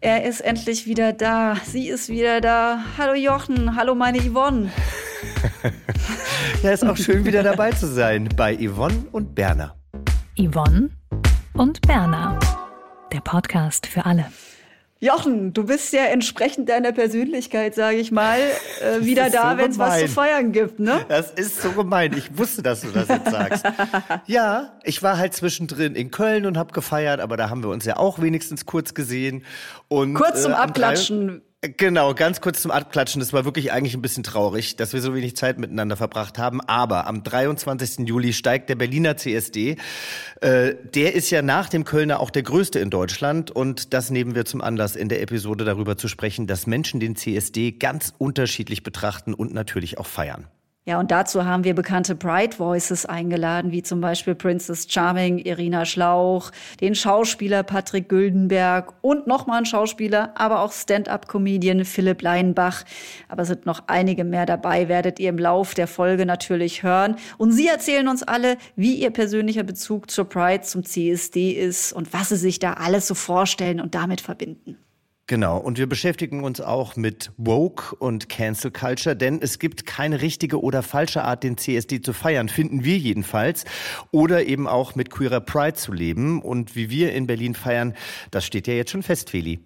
Er ist endlich wieder da. Sie ist wieder da. Hallo Jochen, hallo meine Yvonne. ja, ist auch schön wieder dabei zu sein bei Yvonne und Berner. Yvonne und Berner. Der Podcast für alle. Jochen, du bist ja entsprechend deiner Persönlichkeit, sage ich mal, äh, wieder da, so wenn es was zu feiern gibt, ne? Das ist so gemein. Ich wusste, dass du das jetzt sagst. ja, ich war halt zwischendrin in Köln und habe gefeiert, aber da haben wir uns ja auch wenigstens kurz gesehen. Und, kurz zum äh, Abklatschen. Genau, ganz kurz zum Abklatschen. Das war wirklich eigentlich ein bisschen traurig, dass wir so wenig Zeit miteinander verbracht haben. Aber am 23. Juli steigt der Berliner CSD. Äh, der ist ja nach dem Kölner auch der größte in Deutschland. Und das nehmen wir zum Anlass, in der Episode darüber zu sprechen, dass Menschen den CSD ganz unterschiedlich betrachten und natürlich auch feiern. Ja, und dazu haben wir bekannte Bright Voices eingeladen, wie zum Beispiel Princess Charming, Irina Schlauch, den Schauspieler Patrick Güldenberg und nochmal ein Schauspieler, aber auch Stand-up-Comedian Philipp Leinbach. Aber es sind noch einige mehr dabei, werdet ihr im Lauf der Folge natürlich hören. Und sie erzählen uns alle, wie ihr persönlicher Bezug zur Pride, zum CSD ist und was sie sich da alles so vorstellen und damit verbinden. Genau, und wir beschäftigen uns auch mit Woke und Cancel Culture, denn es gibt keine richtige oder falsche Art, den CSD zu feiern, finden wir jedenfalls. Oder eben auch mit queerer Pride zu leben. Und wie wir in Berlin feiern, das steht ja jetzt schon fest, Feli.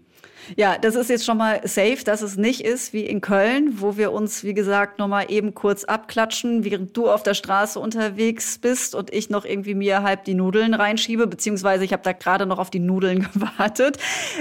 Ja, das ist jetzt schon mal safe, dass es nicht ist wie in Köln, wo wir uns, wie gesagt, noch mal eben kurz abklatschen, während du auf der Straße unterwegs bist und ich noch irgendwie mir halb die Nudeln reinschiebe, beziehungsweise ich habe da gerade noch auf die Nudeln gewartet.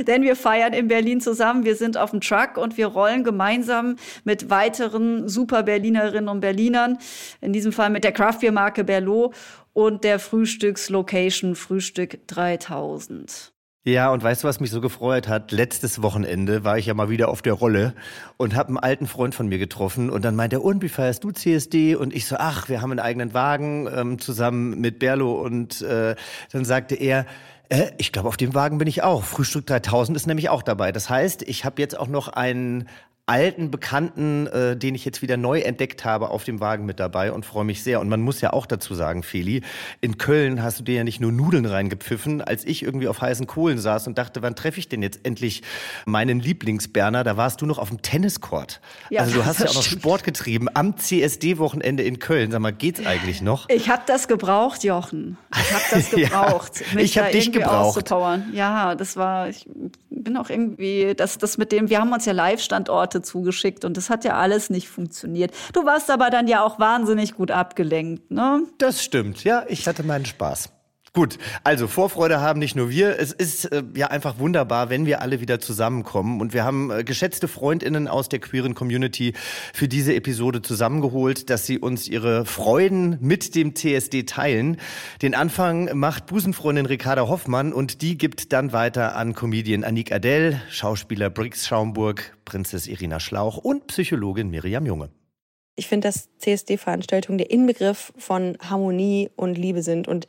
Denn wir feiern in Berlin zusammen, wir sind auf dem Truck und wir rollen gemeinsam mit weiteren super Berlinerinnen und Berlinern, in diesem Fall mit der Craftbeer-Marke Berlot und der Frühstückslocation Frühstück 3000. Ja, und weißt du, was mich so gefreut hat? Letztes Wochenende war ich ja mal wieder auf der Rolle und habe einen alten Freund von mir getroffen und dann meinte er, und wie feierst du CSD? Und ich so, ach, wir haben einen eigenen Wagen ähm, zusammen mit Berlo und äh, dann sagte er, äh, ich glaube, auf dem Wagen bin ich auch. Frühstück 3000 ist nämlich auch dabei. Das heißt, ich habe jetzt auch noch einen alten Bekannten, äh, den ich jetzt wieder neu entdeckt habe, auf dem Wagen mit dabei und freue mich sehr. Und man muss ja auch dazu sagen, Feli, in Köln hast du dir ja nicht nur Nudeln reingepfiffen, als ich irgendwie auf heißen Kohlen saß und dachte, wann treffe ich denn jetzt endlich meinen Lieblingsberner? Da warst du noch auf dem Tenniscourt. Ja, also du hast ja auch noch Sport getrieben am CSD-Wochenende in Köln. Sag mal, geht's eigentlich noch? Ich habe das gebraucht, Jochen. Ich habe das gebraucht. ja, ich habe dich gebraucht. Ja, das war, ich bin auch irgendwie, das, das mit dem, wir haben uns ja Live-Standorte zugeschickt und das hat ja alles nicht funktioniert. Du warst aber dann ja auch wahnsinnig gut abgelenkt, ne? Das stimmt, ja, ich hatte meinen Spaß. Gut, also Vorfreude haben nicht nur wir. Es ist äh, ja einfach wunderbar, wenn wir alle wieder zusammenkommen. Und wir haben äh, geschätzte Freundinnen aus der queeren Community für diese Episode zusammengeholt, dass sie uns ihre Freuden mit dem CSD teilen. Den Anfang macht Busenfreundin Ricarda Hoffmann und die gibt dann weiter an Comedian Anik Adel, Schauspieler Briggs Schaumburg, Prinzess Irina Schlauch und Psychologin Miriam Junge. Ich finde, dass CSD-Veranstaltungen der Inbegriff von Harmonie und Liebe sind. Und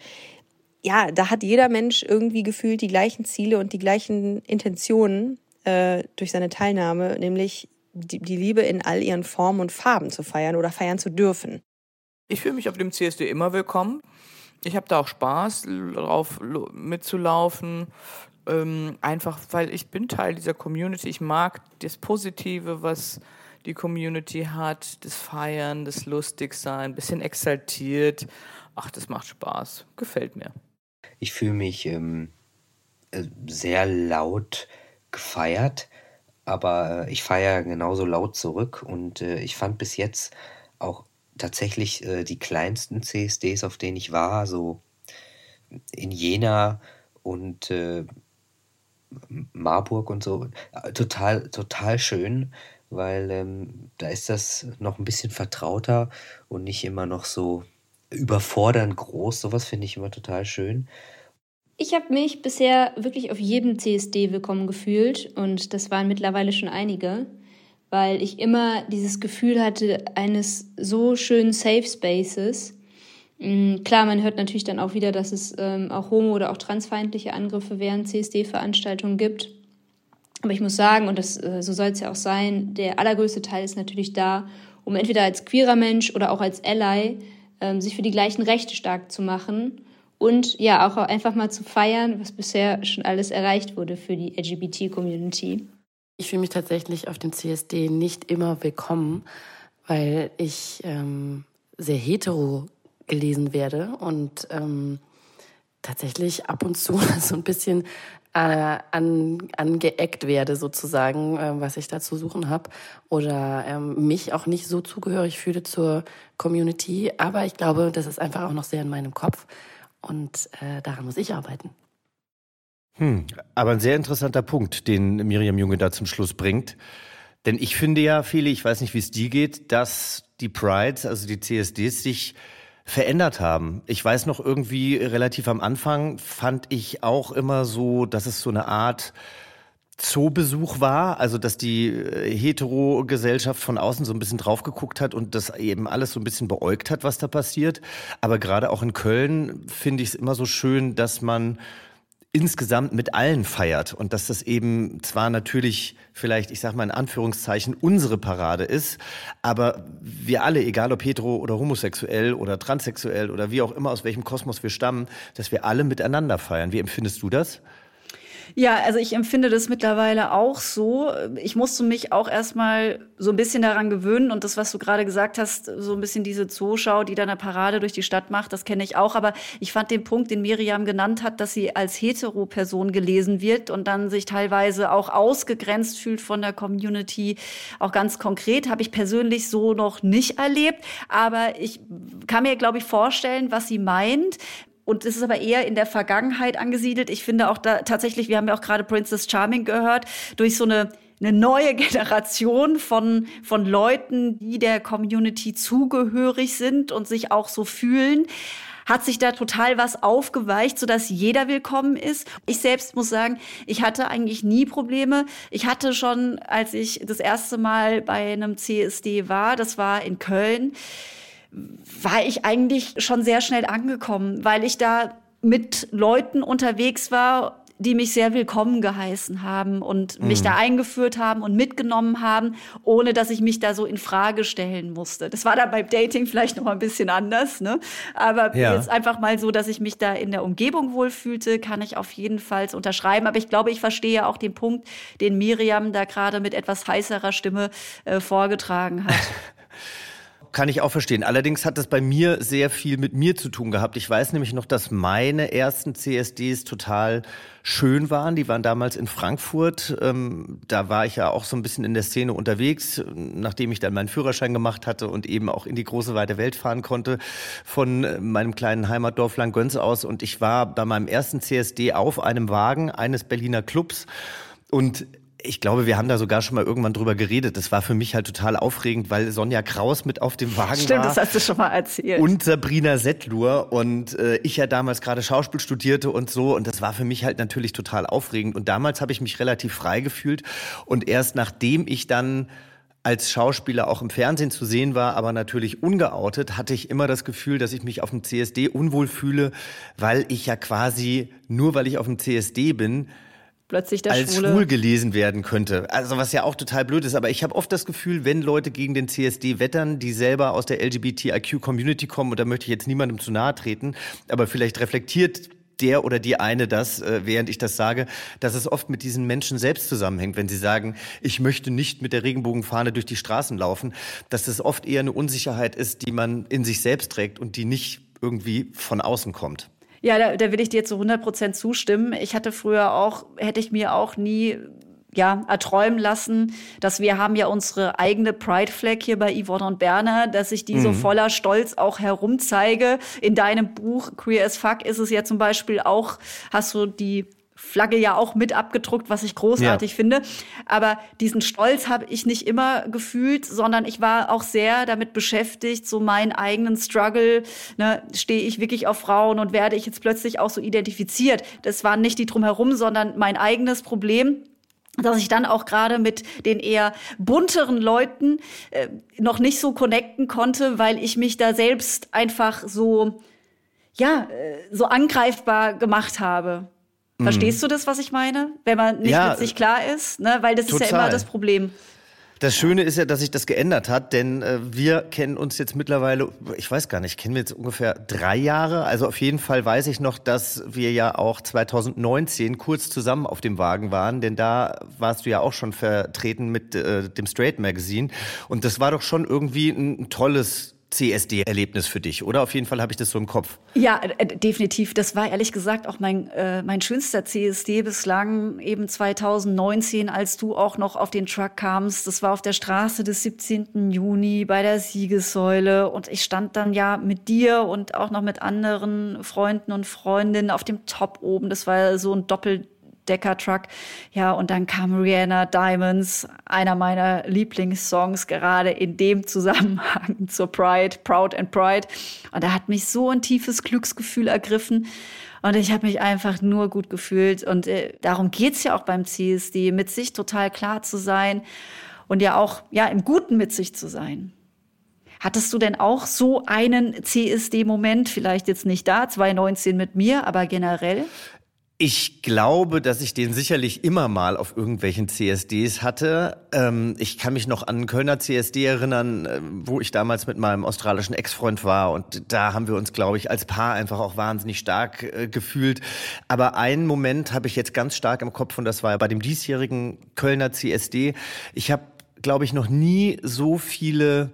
ja, da hat jeder Mensch irgendwie gefühlt die gleichen Ziele und die gleichen Intentionen äh, durch seine Teilnahme, nämlich die, die Liebe in all ihren Formen und Farben zu feiern oder feiern zu dürfen. Ich fühle mich auf dem CSD immer willkommen. Ich habe da auch Spaß drauf mitzulaufen. Ähm, einfach, weil ich bin Teil dieser Community. Ich mag das Positive, was die Community hat, das Feiern, das Lustigsein, bisschen exaltiert. Ach, das macht Spaß. Gefällt mir. Ich fühle mich ähm, äh, sehr laut gefeiert, aber äh, ich feiere genauso laut zurück und äh, ich fand bis jetzt auch tatsächlich äh, die kleinsten CSDs, auf denen ich war, so in Jena und äh, Marburg und so, total, total schön, weil ähm, da ist das noch ein bisschen vertrauter und nicht immer noch so überfordernd groß. Sowas finde ich immer total schön. Ich habe mich bisher wirklich auf jedem CSD willkommen gefühlt und das waren mittlerweile schon einige, weil ich immer dieses Gefühl hatte eines so schönen Safe Spaces. Mm, klar, man hört natürlich dann auch wieder, dass es ähm, auch homo- oder auch transfeindliche Angriffe während CSD-Veranstaltungen gibt. Aber ich muss sagen, und das, äh, so soll es ja auch sein, der allergrößte Teil ist natürlich da, um entweder als queerer Mensch oder auch als Ally ähm, sich für die gleichen Rechte stark zu machen und ja auch einfach mal zu feiern, was bisher schon alles erreicht wurde für die LGBT-Community. Ich fühle mich tatsächlich auf dem CSD nicht immer willkommen, weil ich ähm, sehr hetero gelesen werde und ähm, tatsächlich ab und zu so ein bisschen äh, an, angeeckt werde sozusagen, äh, was ich da zu suchen habe oder ähm, mich auch nicht so zugehörig fühle zur Community. Aber ich glaube, das ist einfach auch noch sehr in meinem Kopf und äh, daran muss ich arbeiten. Hm, aber ein sehr interessanter Punkt, den Miriam Junge da zum Schluss bringt. Denn ich finde ja, viele, ich weiß nicht, wie es dir geht, dass die Prides, also die CSDs, sich verändert haben. Ich weiß noch irgendwie relativ am Anfang fand ich auch immer so, dass es so eine Art Zoobesuch war, also dass die äh, Hetero-Gesellschaft von außen so ein bisschen drauf geguckt hat und das eben alles so ein bisschen beäugt hat, was da passiert. Aber gerade auch in Köln finde ich es immer so schön, dass man insgesamt mit allen feiert und dass das eben zwar natürlich vielleicht, ich sag mal in Anführungszeichen, unsere Parade ist, aber wir alle, egal ob hetero oder homosexuell oder transsexuell oder wie auch immer, aus welchem Kosmos wir stammen, dass wir alle miteinander feiern. Wie empfindest du das? Ja, also ich empfinde das mittlerweile auch so. Ich musste mich auch erstmal so ein bisschen daran gewöhnen und das, was du gerade gesagt hast, so ein bisschen diese Zooschau, die da eine Parade durch die Stadt macht, das kenne ich auch. Aber ich fand den Punkt, den Miriam genannt hat, dass sie als Hetero-Person gelesen wird und dann sich teilweise auch ausgegrenzt fühlt von der Community, auch ganz konkret, habe ich persönlich so noch nicht erlebt. Aber ich kann mir, glaube ich, vorstellen, was sie meint und es ist aber eher in der Vergangenheit angesiedelt. Ich finde auch da tatsächlich, wir haben ja auch gerade Princess Charming gehört, durch so eine eine neue Generation von, von Leuten, die der Community zugehörig sind und sich auch so fühlen, hat sich da total was aufgeweicht, sodass jeder willkommen ist. Ich selbst muss sagen, ich hatte eigentlich nie Probleme. Ich hatte schon, als ich das erste Mal bei einem CSD war, das war in Köln, war ich eigentlich schon sehr schnell angekommen, weil ich da mit Leuten unterwegs war, die mich sehr willkommen geheißen haben und mhm. mich da eingeführt haben und mitgenommen haben, ohne dass ich mich da so in Frage stellen musste. Das war da beim Dating vielleicht noch mal ein bisschen anders, ne? Aber ja. jetzt einfach mal so, dass ich mich da in der Umgebung wohlfühlte, kann ich auf jeden Fall unterschreiben. Aber ich glaube, ich verstehe auch den Punkt, den Miriam da gerade mit etwas heißerer Stimme äh, vorgetragen hat. Kann ich auch verstehen. Allerdings hat das bei mir sehr viel mit mir zu tun gehabt. Ich weiß nämlich noch, dass meine ersten CSDs total schön waren. Die waren damals in Frankfurt. Ähm, da war ich ja auch so ein bisschen in der Szene unterwegs, nachdem ich dann meinen Führerschein gemacht hatte und eben auch in die große weite Welt fahren konnte von äh, meinem kleinen Heimatdorf Langgöns aus. Und ich war bei meinem ersten CSD auf einem Wagen eines Berliner Clubs. Und ich glaube, wir haben da sogar schon mal irgendwann drüber geredet. Das war für mich halt total aufregend, weil Sonja Kraus mit auf dem Wagen Stimmt, war. Stimmt, das hast du schon mal erzählt. Und Sabrina Settlur und äh, ich ja damals gerade Schauspiel studierte und so. Und das war für mich halt natürlich total aufregend. Und damals habe ich mich relativ frei gefühlt. Und erst nachdem ich dann als Schauspieler auch im Fernsehen zu sehen war, aber natürlich ungeoutet, hatte ich immer das Gefühl, dass ich mich auf dem CSD unwohl fühle, weil ich ja quasi, nur weil ich auf dem CSD bin, plötzlich der als Schwule. schwul gelesen werden könnte. Also was ja auch total blöd ist. Aber ich habe oft das Gefühl, wenn Leute gegen den CSD wettern, die selber aus der LGBTIQ-Community kommen, und da möchte ich jetzt niemandem zu nahe treten, aber vielleicht reflektiert der oder die eine das, äh, während ich das sage, dass es oft mit diesen Menschen selbst zusammenhängt, wenn sie sagen, ich möchte nicht mit der Regenbogenfahne durch die Straßen laufen, dass das oft eher eine Unsicherheit ist, die man in sich selbst trägt und die nicht irgendwie von außen kommt. Ja, da, da will ich dir zu 100 Prozent zustimmen. Ich hatte früher auch, hätte ich mir auch nie ja, erträumen lassen, dass wir haben ja unsere eigene Pride Flag hier bei Yvonne und Berner, dass ich die mhm. so voller Stolz auch herumzeige. In deinem Buch Queer as Fuck ist es ja zum Beispiel auch, hast du die Flagge ja auch mit abgedruckt, was ich großartig ja. finde. Aber diesen Stolz habe ich nicht immer gefühlt, sondern ich war auch sehr damit beschäftigt, so meinen eigenen Struggle, ne, stehe ich wirklich auf Frauen und werde ich jetzt plötzlich auch so identifiziert. Das waren nicht die drumherum, sondern mein eigenes Problem dass ich dann auch gerade mit den eher bunteren Leuten äh, noch nicht so connecten konnte, weil ich mich da selbst einfach so ja äh, so angreifbar gemacht habe. Verstehst mhm. du das, was ich meine? Wenn man nicht ja, mit sich klar ist, ne? weil das total. ist ja immer das Problem. Das Schöne ist ja, dass sich das geändert hat, denn äh, wir kennen uns jetzt mittlerweile, ich weiß gar nicht, kennen wir jetzt ungefähr drei Jahre. Also auf jeden Fall weiß ich noch, dass wir ja auch 2019 kurz zusammen auf dem Wagen waren, denn da warst du ja auch schon vertreten mit äh, dem Straight Magazine. Und das war doch schon irgendwie ein tolles CSD-Erlebnis für dich, oder? Auf jeden Fall habe ich das so im Kopf. Ja, äh, definitiv. Das war ehrlich gesagt auch mein, äh, mein schönster CSD bislang, eben 2019, als du auch noch auf den Truck kamst. Das war auf der Straße des 17. Juni bei der Siegessäule. Und ich stand dann ja mit dir und auch noch mit anderen Freunden und Freundinnen auf dem Top oben. Das war so ein Doppel Decker-Truck. Ja, und dann kam Rihanna Diamonds, einer meiner Lieblingssongs, gerade in dem Zusammenhang zur Pride, Proud and Pride. Und da hat mich so ein tiefes Glücksgefühl ergriffen. Und ich habe mich einfach nur gut gefühlt. Und äh, darum geht's ja auch beim CSD, mit sich total klar zu sein und ja auch ja im Guten mit sich zu sein. Hattest du denn auch so einen CSD-Moment, vielleicht jetzt nicht da, 2019 mit mir, aber generell? Ich glaube, dass ich den sicherlich immer mal auf irgendwelchen CSDs hatte. Ähm, ich kann mich noch an einen Kölner CSD erinnern, äh, wo ich damals mit meinem australischen Ex-Freund war. Und da haben wir uns, glaube ich, als Paar einfach auch wahnsinnig stark äh, gefühlt. Aber einen Moment habe ich jetzt ganz stark im Kopf und das war bei dem diesjährigen Kölner CSD. Ich habe, glaube ich, noch nie so viele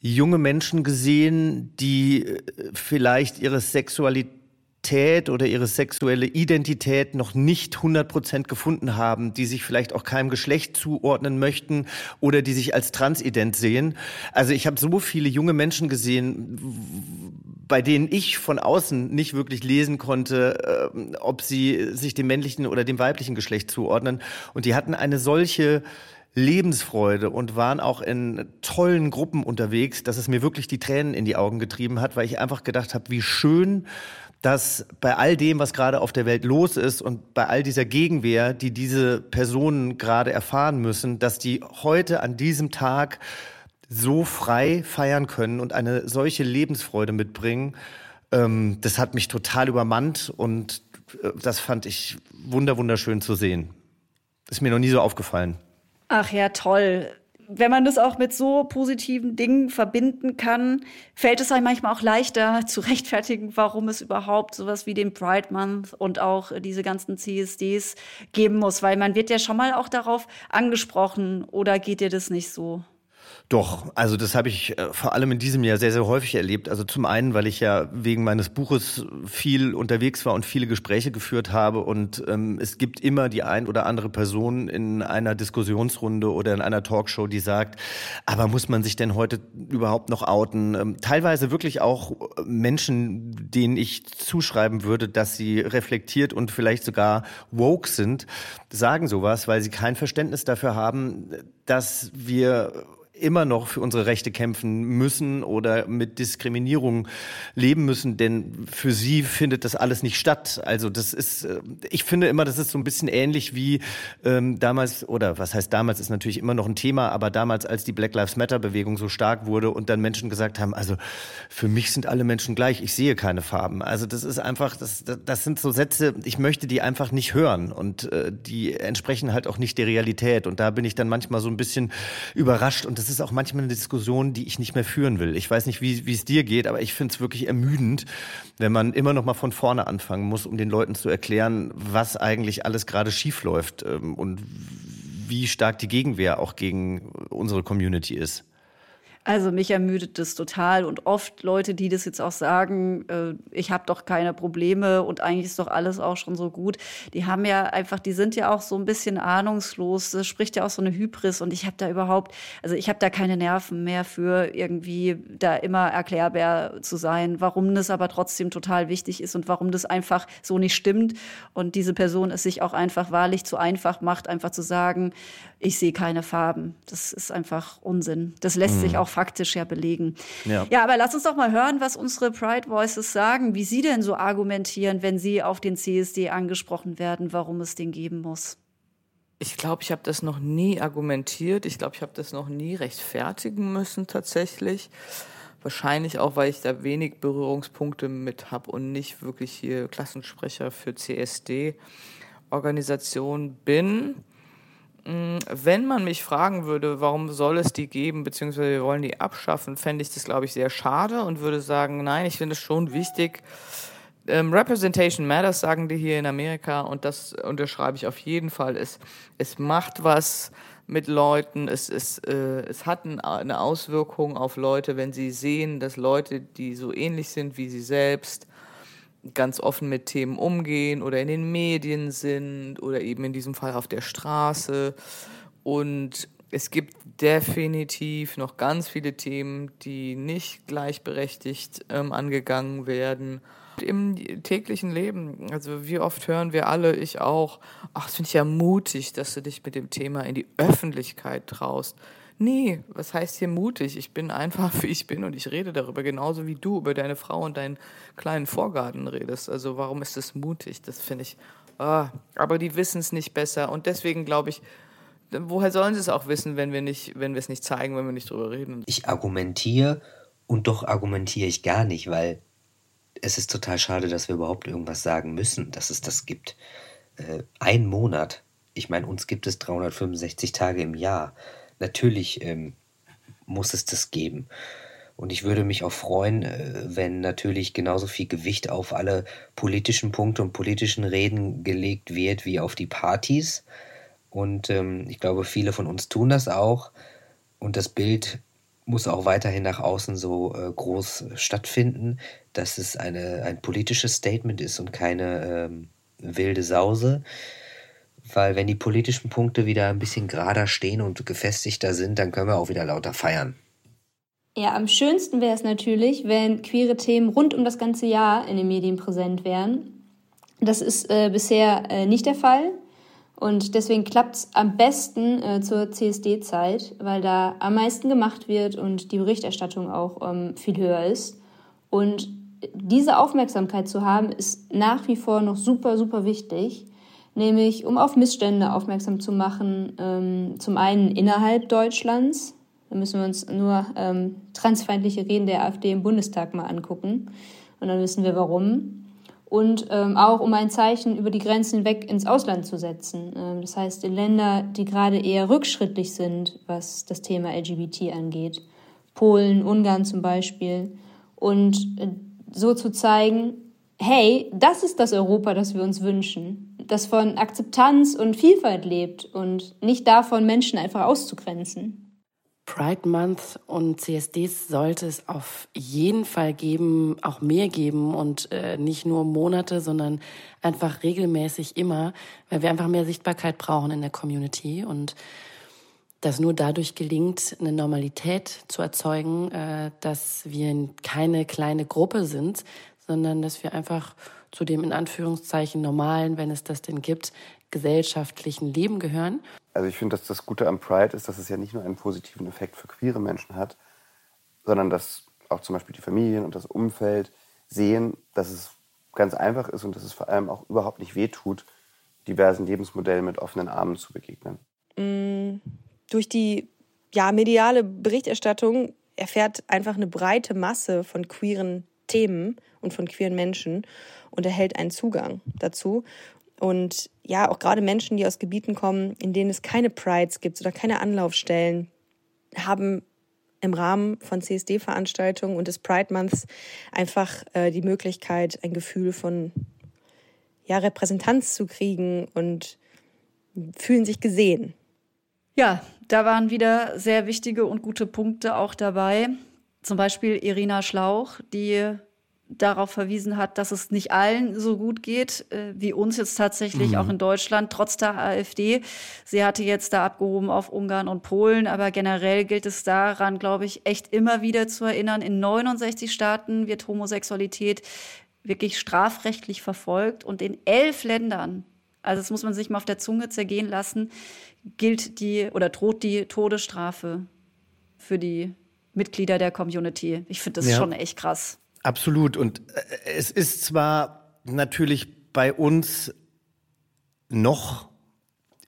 junge Menschen gesehen, die äh, vielleicht ihre Sexualität oder ihre sexuelle Identität noch nicht 100% gefunden haben, die sich vielleicht auch keinem Geschlecht zuordnen möchten oder die sich als transident sehen. Also ich habe so viele junge Menschen gesehen, bei denen ich von außen nicht wirklich lesen konnte, äh, ob sie sich dem männlichen oder dem weiblichen Geschlecht zuordnen. Und die hatten eine solche Lebensfreude und waren auch in tollen Gruppen unterwegs, dass es mir wirklich die Tränen in die Augen getrieben hat, weil ich einfach gedacht habe, wie schön dass bei all dem, was gerade auf der Welt los ist und bei all dieser Gegenwehr, die diese Personen gerade erfahren müssen, dass die heute an diesem Tag so frei feiern können und eine solche Lebensfreude mitbringen, ähm, das hat mich total übermannt und äh, das fand ich wunder wunderschön zu sehen. Ist mir noch nie so aufgefallen. Ach ja, toll wenn man das auch mit so positiven Dingen verbinden kann, fällt es einem manchmal auch leichter zu rechtfertigen, warum es überhaupt sowas wie den Pride Month und auch diese ganzen CSDs geben muss, weil man wird ja schon mal auch darauf angesprochen oder geht dir das nicht so? Doch, also das habe ich äh, vor allem in diesem Jahr sehr, sehr häufig erlebt. Also zum einen, weil ich ja wegen meines Buches viel unterwegs war und viele Gespräche geführt habe. Und ähm, es gibt immer die ein oder andere Person in einer Diskussionsrunde oder in einer Talkshow, die sagt, aber muss man sich denn heute überhaupt noch outen? Ähm, teilweise wirklich auch Menschen, denen ich zuschreiben würde, dass sie reflektiert und vielleicht sogar woke sind, sagen sowas, weil sie kein Verständnis dafür haben, dass wir immer noch für unsere Rechte kämpfen müssen oder mit Diskriminierung leben müssen, denn für sie findet das alles nicht statt. Also das ist, äh, ich finde immer, das ist so ein bisschen ähnlich wie ähm, damals, oder was heißt damals, ist natürlich immer noch ein Thema, aber damals, als die Black Lives Matter Bewegung so stark wurde und dann Menschen gesagt haben, also für mich sind alle Menschen gleich, ich sehe keine Farben. Also das ist einfach, das, das sind so Sätze, ich möchte die einfach nicht hören und äh, die entsprechen halt auch nicht der Realität und da bin ich dann manchmal so ein bisschen überrascht und das das ist auch manchmal eine Diskussion, die ich nicht mehr führen will. Ich weiß nicht, wie, es dir geht, aber ich finde es wirklich ermüdend, wenn man immer noch mal von vorne anfangen muss, um den Leuten zu erklären, was eigentlich alles gerade schief läuft ähm, und wie stark die Gegenwehr auch gegen unsere Community ist. Also mich ermüdet das total und oft Leute, die das jetzt auch sagen, äh, ich habe doch keine Probleme und eigentlich ist doch alles auch schon so gut, die haben ja einfach, die sind ja auch so ein bisschen ahnungslos. Das spricht ja auch so eine Hybris und ich habe da überhaupt, also ich habe da keine Nerven mehr für irgendwie da immer erklärbar zu sein, warum das aber trotzdem total wichtig ist und warum das einfach so nicht stimmt und diese Person es sich auch einfach wahrlich zu einfach macht, einfach zu sagen, ich sehe keine Farben. Das ist einfach Unsinn. Das lässt mhm. sich auch faktisch ja belegen. Ja. ja, aber lass uns doch mal hören, was unsere Pride Voices sagen, wie sie denn so argumentieren, wenn sie auf den CSD angesprochen werden, warum es den geben muss. Ich glaube, ich habe das noch nie argumentiert. Ich glaube, ich habe das noch nie rechtfertigen müssen tatsächlich. Wahrscheinlich auch, weil ich da wenig Berührungspunkte mit habe und nicht wirklich hier Klassensprecher für CSD-Organisation bin. Mm, wenn man mich fragen würde, warum soll es die geben, beziehungsweise wir wollen die abschaffen, fände ich das, glaube ich, sehr schade und würde sagen, nein, ich finde es schon wichtig. Ähm, Representation Matters, sagen die hier in Amerika, und das unterschreibe ich auf jeden Fall. Es, es macht was mit Leuten, es, es, äh, es hat eine Auswirkung auf Leute, wenn sie sehen, dass Leute, die so ähnlich sind wie sie selbst, ganz offen mit Themen umgehen oder in den Medien sind oder eben in diesem Fall auf der Straße. Und es gibt definitiv noch ganz viele Themen, die nicht gleichberechtigt ähm, angegangen werden. Im täglichen Leben, also wie oft hören wir alle, ich auch, ach, das finde ich ja mutig, dass du dich mit dem Thema in die Öffentlichkeit traust. Nee, was heißt hier mutig? Ich bin einfach, wie ich bin und ich rede darüber, genauso wie du über deine Frau und deinen kleinen Vorgarten redest. Also warum ist das mutig? Das finde ich, ah, aber die wissen es nicht besser und deswegen glaube ich, woher sollen sie es auch wissen, wenn wir wenn wir es nicht zeigen, wenn wir nicht drüber reden? Ich argumentiere und doch argumentiere ich gar nicht, weil es ist total schade, dass wir überhaupt irgendwas sagen müssen, dass es das gibt. Äh, ein Monat. Ich meine, uns gibt es 365 Tage im Jahr natürlich ähm, muss es das geben. Und ich würde mich auch freuen, äh, wenn natürlich genauso viel Gewicht auf alle politischen Punkte und politischen Reden gelegt wird wie auf die Partys. Und ähm, ich glaube, viele von uns tun das auch. Und das Bild muss auch weiterhin nach außen so äh, groß stattfinden, dass es eine, ein politisches Statement ist und keine ähm, wilde Sause weil wenn die politischen Punkte wieder ein bisschen gerader stehen und gefestigter sind, dann können wir auch wieder lauter feiern. Ja, am schönsten wäre es natürlich, wenn queere Themen rund um das ganze Jahr in den Medien präsent wären. Das ist äh, bisher äh, nicht der Fall. Und deswegen klappt es am besten äh, zur CSD-Zeit, weil da am meisten gemacht wird und die Berichterstattung auch ähm, viel höher ist. Und diese Aufmerksamkeit zu haben, ist nach wie vor noch super, super wichtig nämlich um auf Missstände aufmerksam zu machen. Ähm, zum einen innerhalb Deutschlands, da müssen wir uns nur ähm, transfeindliche Reden der AfD im Bundestag mal angucken und dann wissen wir warum. Und ähm, auch um ein Zeichen über die Grenzen hinweg ins Ausland zu setzen. Ähm, das heißt, in Länder, die gerade eher rückschrittlich sind, was das Thema LGBT angeht. Polen, Ungarn zum Beispiel. Und äh, so zu zeigen, hey, das ist das Europa, das wir uns wünschen das von Akzeptanz und Vielfalt lebt und nicht davon, Menschen einfach auszugrenzen. Pride Month und CSDs sollte es auf jeden Fall geben, auch mehr geben und äh, nicht nur Monate, sondern einfach regelmäßig immer, weil wir einfach mehr Sichtbarkeit brauchen in der Community und das nur dadurch gelingt, eine Normalität zu erzeugen, äh, dass wir keine kleine Gruppe sind, sondern dass wir einfach zu dem in Anführungszeichen normalen, wenn es das denn gibt, gesellschaftlichen Leben gehören. Also ich finde, dass das Gute am Pride ist, dass es ja nicht nur einen positiven Effekt für queere Menschen hat, sondern dass auch zum Beispiel die Familien und das Umfeld sehen, dass es ganz einfach ist und dass es vor allem auch überhaupt nicht wehtut, diversen Lebensmodellen mit offenen Armen zu begegnen. Mm, durch die ja, mediale Berichterstattung erfährt einfach eine breite Masse von queeren Themen und von queeren Menschen und erhält einen Zugang dazu. Und ja, auch gerade Menschen, die aus Gebieten kommen, in denen es keine Prides gibt oder keine Anlaufstellen, haben im Rahmen von CSD-Veranstaltungen und des Pride Months einfach äh, die Möglichkeit, ein Gefühl von ja, Repräsentanz zu kriegen und fühlen sich gesehen. Ja, da waren wieder sehr wichtige und gute Punkte auch dabei. Zum Beispiel Irina Schlauch, die darauf verwiesen hat, dass es nicht allen so gut geht, äh, wie uns jetzt tatsächlich mhm. auch in Deutschland, trotz der AfD. Sie hatte jetzt da abgehoben auf Ungarn und Polen, aber generell gilt es daran, glaube ich, echt immer wieder zu erinnern, in 69 Staaten wird Homosexualität wirklich strafrechtlich verfolgt und in elf Ländern, also das muss man sich mal auf der Zunge zergehen lassen, gilt die oder droht die Todesstrafe für die Mitglieder der Community. Ich finde das ja. schon echt krass. Absolut. Und äh, es ist zwar natürlich bei uns noch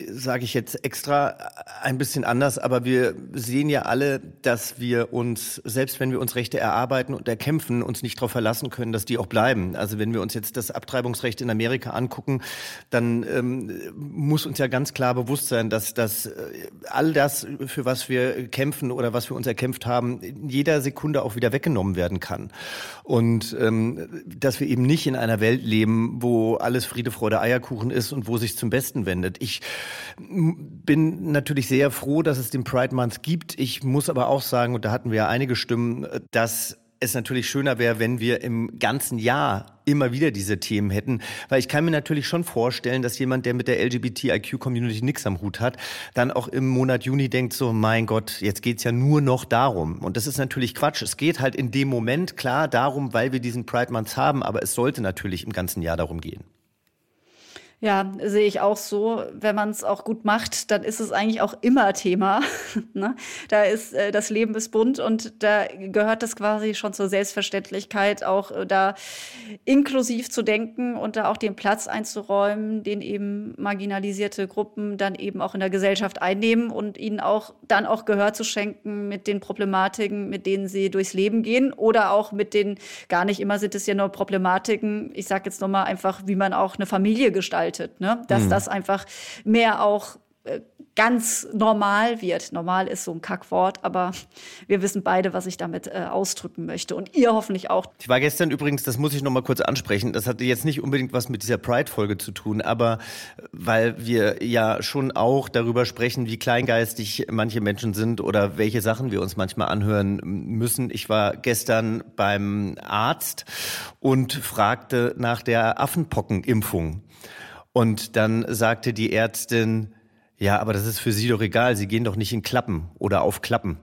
sage ich jetzt extra ein bisschen anders, aber wir sehen ja alle, dass wir uns, selbst wenn wir uns Rechte erarbeiten und erkämpfen, uns nicht darauf verlassen können, dass die auch bleiben. Also wenn wir uns jetzt das Abtreibungsrecht in Amerika angucken, dann ähm, muss uns ja ganz klar bewusst sein, dass, dass äh, all das, für was wir kämpfen oder was wir uns erkämpft haben, in jeder Sekunde auch wieder weggenommen werden kann. Und ähm, dass wir eben nicht in einer Welt leben, wo alles Friede, Freude, Eierkuchen ist und wo sich zum Besten wendet. Ich bin natürlich sehr froh, dass es den Pride Month gibt. Ich muss aber auch sagen, und da hatten wir ja einige Stimmen, dass es natürlich schöner wäre, wenn wir im ganzen Jahr immer wieder diese Themen hätten. Weil ich kann mir natürlich schon vorstellen, dass jemand, der mit der LGBTIQ-Community nichts am Hut hat, dann auch im Monat Juni denkt so, mein Gott, jetzt geht's ja nur noch darum. Und das ist natürlich Quatsch. Es geht halt in dem Moment klar darum, weil wir diesen Pride Month haben, aber es sollte natürlich im ganzen Jahr darum gehen. Ja, sehe ich auch so. Wenn man es auch gut macht, dann ist es eigentlich auch immer Thema. ne? Da ist äh, das Leben ist bunt und da gehört es quasi schon zur Selbstverständlichkeit, auch äh, da inklusiv zu denken und da auch den Platz einzuräumen, den eben marginalisierte Gruppen dann eben auch in der Gesellschaft einnehmen und ihnen auch dann auch Gehör zu schenken mit den Problematiken, mit denen sie durchs Leben gehen oder auch mit den gar nicht immer sind es ja nur Problematiken. Ich sage jetzt nochmal einfach, wie man auch eine Familie gestaltet gestaltet, ne? dass mhm. das einfach mehr auch äh, ganz normal wird. Normal ist so ein Kackwort, aber wir wissen beide, was ich damit äh, ausdrücken möchte und ihr hoffentlich auch. Ich war gestern übrigens, das muss ich noch mal kurz ansprechen, das hatte jetzt nicht unbedingt was mit dieser Pride-Folge zu tun, aber weil wir ja schon auch darüber sprechen, wie kleingeistig manche Menschen sind oder welche Sachen wir uns manchmal anhören müssen. Ich war gestern beim Arzt und fragte nach der Affenpockenimpfung. Und dann sagte die Ärztin, ja, aber das ist für Sie doch egal, Sie gehen doch nicht in Klappen oder auf Klappen.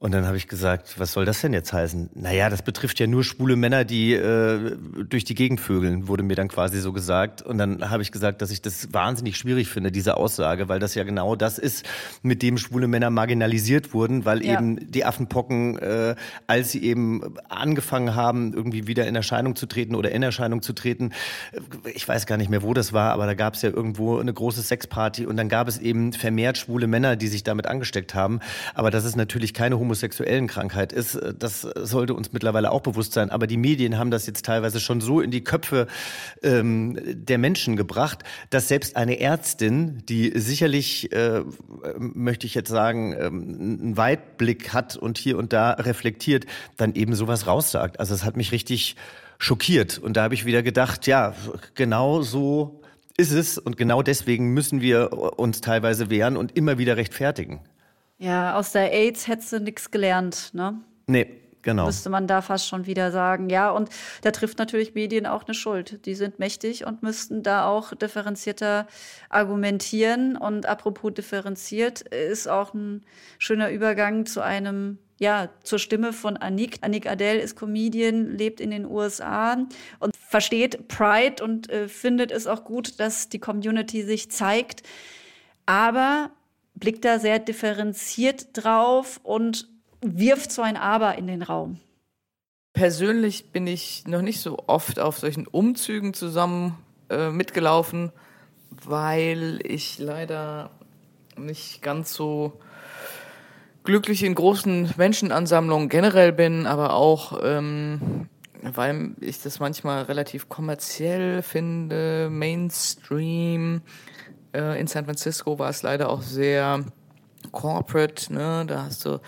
Und dann habe ich gesagt, was soll das denn jetzt heißen? Naja, das betrifft ja nur schwule Männer, die äh, durch die Gegend vögeln, wurde mir dann quasi so gesagt. Und dann habe ich gesagt, dass ich das wahnsinnig schwierig finde, diese Aussage, weil das ja genau das ist, mit dem schwule Männer marginalisiert wurden, weil ja. eben die Affenpocken, äh, als sie eben angefangen haben, irgendwie wieder in Erscheinung zu treten oder in Erscheinung zu treten, äh, ich weiß gar nicht mehr, wo das war, aber da gab es ja irgendwo eine große Sexparty und dann gab es eben vermehrt schwule Männer, die sich damit angesteckt haben. Aber das ist natürlich keine homosexuellen Krankheit ist. Äh, das sollte uns mittlerweile auch bewusst sein. Aber die Medien haben das jetzt teilweise schon so in die Köpfe ähm, der Menschen gebracht, dass selbst eine Ärztin, die sicherlich, äh, möchte ich jetzt sagen, ähm, einen Weitblick hat und hier und da reflektiert, dann eben sowas raussagt. Also es hat mich richtig schockiert. Und da habe ich wieder gedacht, ja, genau so ist es und genau deswegen müssen wir uns teilweise wehren und immer wieder rechtfertigen. Ja, aus der AIDS hättest du nichts gelernt, ne? Nee, genau. Müsste man da fast schon wieder sagen. Ja, und da trifft natürlich Medien auch eine Schuld. Die sind mächtig und müssten da auch differenzierter argumentieren. Und apropos differenziert, ist auch ein schöner Übergang zu einem ja, zur Stimme von Anik. Anik Adel ist Comedian, lebt in den USA und versteht Pride und äh, findet es auch gut, dass die Community sich zeigt. Aber blickt da sehr differenziert drauf und wirft so ein Aber in den Raum. Persönlich bin ich noch nicht so oft auf solchen Umzügen zusammen äh, mitgelaufen, weil ich leider nicht ganz so glücklich in großen Menschenansammlungen generell bin, aber auch ähm, weil ich das manchmal relativ kommerziell finde, Mainstream. Äh, in San Francisco war es leider auch sehr Corporate, ne, da hast du